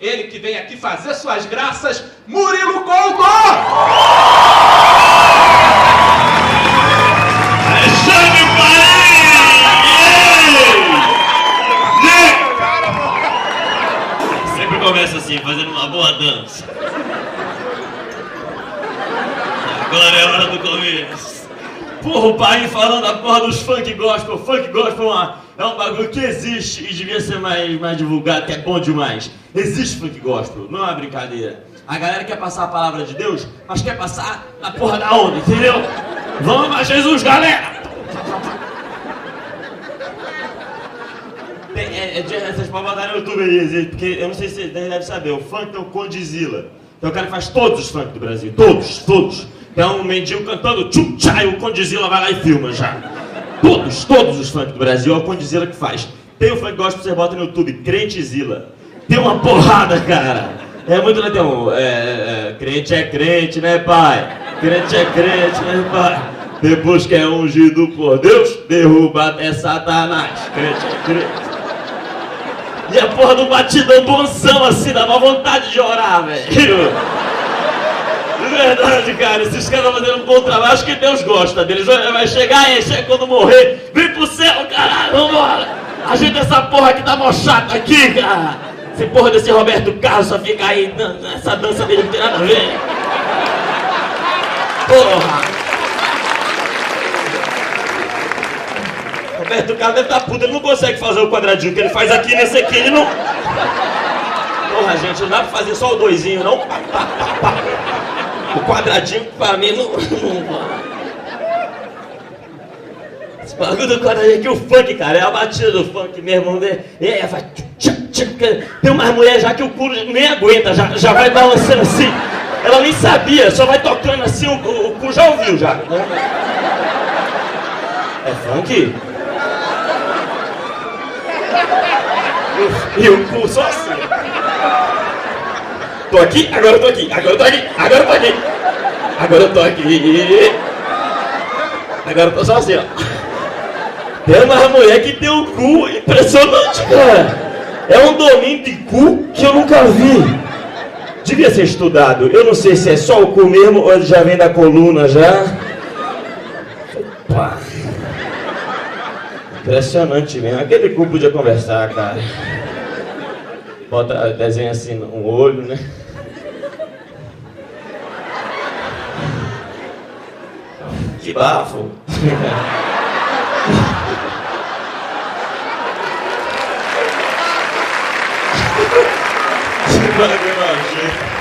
ele que vem aqui fazer suas graças, Murilo Couto! Alexandre Paim! Sempre começa assim, fazendo uma boa dança. Agora é hora do começo. Porra, o pai falando a porra dos funk gospel. Funk gospel é, uma, é um bagulho que existe e devia ser mais, mais divulgado, que é bom demais. Existe funk gospel, não é uma brincadeira. A galera quer passar a palavra de Deus, mas quer passar na porra da onda, entendeu? Vamos a Jesus, galera! Tem, é, é, é, podem botar no YouTube aí, porque eu não sei se vocês devem saber, o funk é o Condizila. Então o cara que faz todos os funk do Brasil, todos, todos. É um mendigo cantando tchum tchá o Condizila vai lá e filma já. Todos, todos os funk do Brasil é o Condizila que faz. Tem o funk gospel, você bota no YouTube, Crentezila. Tem uma porrada, cara. É muito legal. É, é, crente é crente, né, pai? Crente é crente, né, pai? Depois que é ungido por Deus, derruba até Satanás. Crente é crente. E a porra do batidão bonzão assim, dá uma vontade de orar, velho. De verdade, cara, esses caras estão fazendo um bom trabalho, acho que Deus gosta deles. Vai chegar aí, chega quando morrer, vem pro céu, caralho, vambora. Ajeita essa porra que tá mó chata aqui, cara. Esse porra desse Roberto Carlos só fica aí nessa dança dele, não tem nada a ver. Porra. Roberto Carlos deve estar tá puto, ele não consegue fazer o quadradinho que ele faz aqui nesse aqui, ele não. Porra, gente, não dá pra fazer só o doisinho, não? O quadradinho pra mim não. Esse bagulho do quadradinho aqui, o funk, cara, é a batida do funk mesmo. Né? É, vai. Tem umas mulheres já que o cu nem aguenta, já, já vai balançando assim. Ela nem sabia, só vai tocando assim, o cu já ouviu já. Né? É funk? E o cu só assim. Tô aqui, agora eu tô aqui, agora eu tô aqui, agora eu tô aqui. Agora eu tô aqui. Agora eu tô só assim, ó. Tem uma mulher que tem um cu impressionante, cara. É um domínio de cu que eu nunca vi. Devia ser estudado. Eu não sei se é só o cu mesmo ou ele já vem da coluna já. Opa. Impressionante mesmo. Aquele cu podia conversar, cara. Bota, desenha assim um olho, né? Que bafo! que bagulho